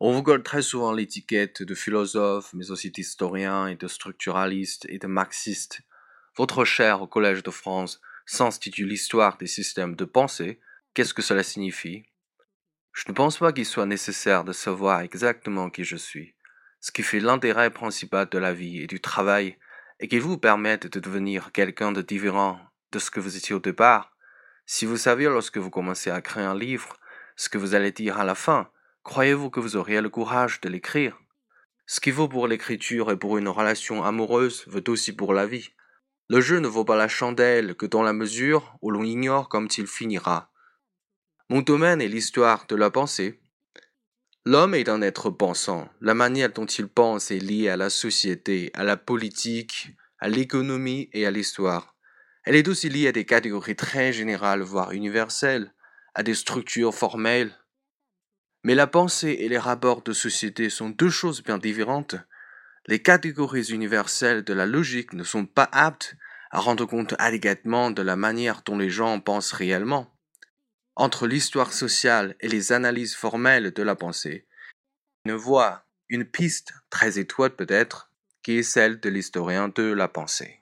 On vous colle très souvent l'étiquette de philosophe, mais aussi d'historien et de structuraliste et de marxiste. Votre cher au Collège de France s'institue l'histoire des systèmes de pensée. Qu'est-ce que cela signifie? Je ne pense pas qu'il soit nécessaire de savoir exactement qui je suis. Ce qui fait l'intérêt principal de la vie et du travail est qu'il vous permette de devenir quelqu'un de différent de ce que vous étiez au départ. Si vous saviez lorsque vous commencez à créer un livre ce que vous allez dire à la fin, Croyez-vous que vous auriez le courage de l'écrire? Ce qui vaut pour l'écriture et pour une relation amoureuse vaut aussi pour la vie. Le jeu ne vaut pas la chandelle que dans la mesure où l'on ignore comme il finira. Mon domaine est l'histoire de la pensée. L'homme est un être pensant. La manière dont il pense est liée à la société, à la politique, à l'économie et à l'histoire. Elle est aussi liée à des catégories très générales, voire universelles, à des structures formelles, mais la pensée et les rapports de société sont deux choses bien différentes. Les catégories universelles de la logique ne sont pas aptes à rendre compte adéquatement de la manière dont les gens pensent réellement. Entre l'histoire sociale et les analyses formelles de la pensée, une voie, une piste très étroite peut-être, qui est celle de l'historien de la pensée.